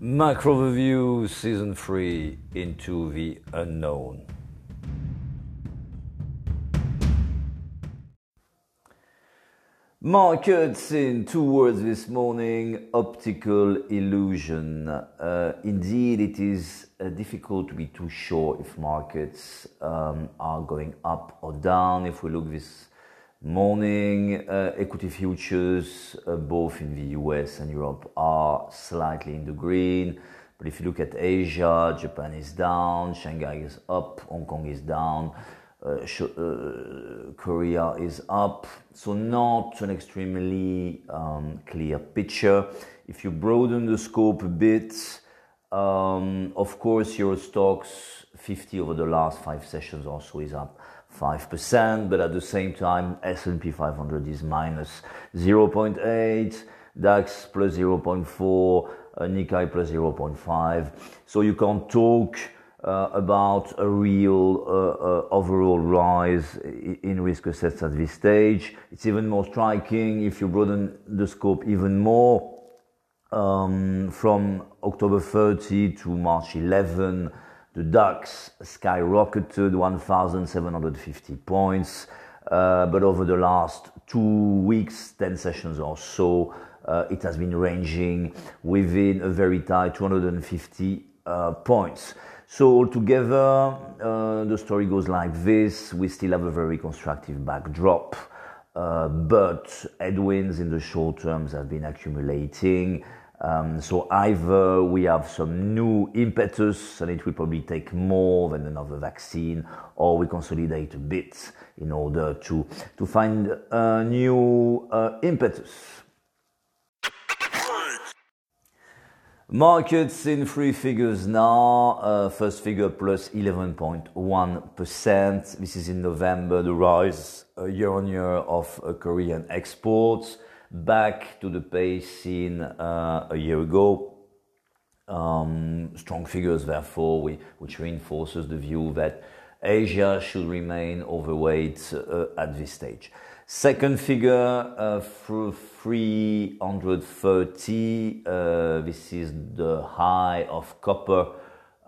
Macro Review Season 3 Into the Unknown. Markets in two words this morning optical illusion. Uh, indeed, it is uh, difficult to be too sure if markets um, are going up or down. If we look this morning, uh, equity futures, uh, both in the US and Europe, are slightly in the green. But if you look at Asia, Japan is down, Shanghai is up, Hong Kong is down. Uh, uh, Korea is up, so not an extremely um, clear picture. If you broaden the scope a bit, um, of course, Euro Stoxx 50 over the last five sessions also is up 5%, but at the same time, S&P 500 is minus 0.8, DAX plus 0.4, uh, Nikkei plus 0.5. So you can't talk uh, about a real uh, uh, overall rise in risk assets at this stage. It's even more striking if you broaden the scope even more. Um, from October 30 to March 11, the DAX skyrocketed 1,750 points. Uh, but over the last two weeks, 10 sessions or so, uh, it has been ranging within a very tight 250 uh, points. So altogether, the story goes like this. We still have a very constructive backdrop, but headwinds in the short terms have been accumulating. Um, so either we have some new impetus and it will probably take more than another vaccine, or we consolidate a bit in order to, find a new uh, impetus. Markets in three figures now. Uh, first figure plus 11.1. This is in November, the rise uh, year on year of uh, Korean exports back to the pace seen uh, a year ago. Um, strong figures, therefore, we, which reinforces the view that Asia should remain overweight uh, at this stage. Second figure, uh, 330. Uh, this is the high of copper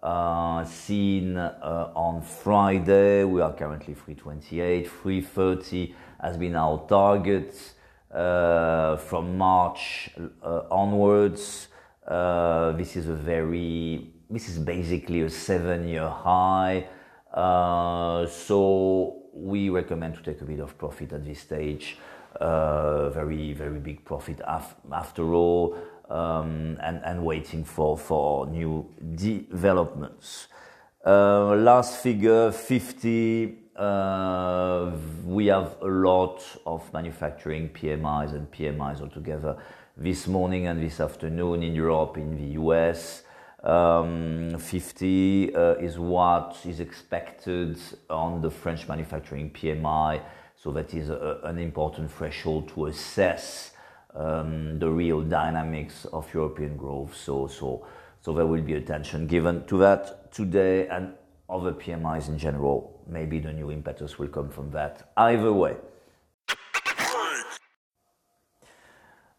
uh, seen uh, on Friday. We are currently 328. 330 has been our target uh, from March uh, onwards. this is a very, this is basically a seven year high. so we recommend to take a bit of profit at this stage. Uh, very, very big profit af- after all, um, and, and waiting for, for new developments. Uh, last figure 50. Uh, we have a lot of manufacturing PMIs and PMIs altogether this morning and this afternoon in Europe, in the US. Um, 50 uh, is what is expected on the French manufacturing PMI, so that is a, an important threshold to assess um, the real dynamics of European growth. So, so, so there will be attention given to that today and other PMIs in general. Maybe the new impetus will come from that. Either way.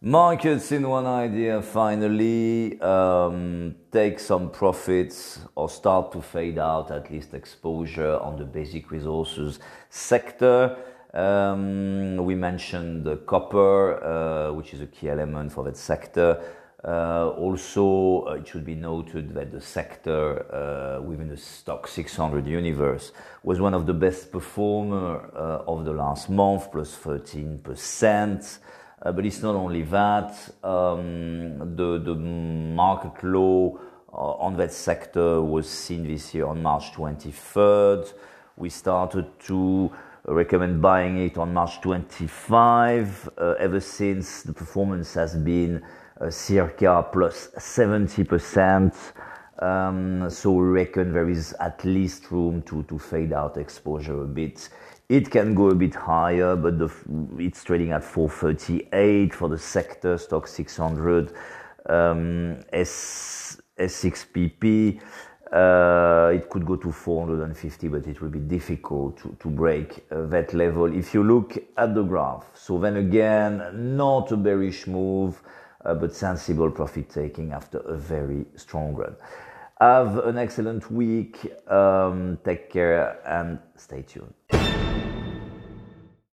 Markets in one idea finally um, take some profits or start to fade out at least exposure on the basic resources sector. Um, we mentioned the copper, uh, which is a key element for that sector. Uh, also, uh, it should be noted that the sector uh, within the Stoxx 600 universe was one of the best performer uh, of the last month, plus plus 13 percent. Uh, but it's not only that. Um, the, market low on that sector was seen this year on March 23rd. We started to recommend buying it on March 25. Uh, ever since, the performance has been circa plus 70%. Um, so we reckon there is at least room to, to fade out exposure a bit it can go a bit higher, but the, it's trading at 438 for the sector Stoxx 600 um, S, SXPP. Uh, it could go to 450, but it will be difficult to, to break uh, that level if you look at the graph. So then again, not a bearish move. Uh, but sensible profit taking after a very strong run. Have an excellent week. Um, take care and stay tuned.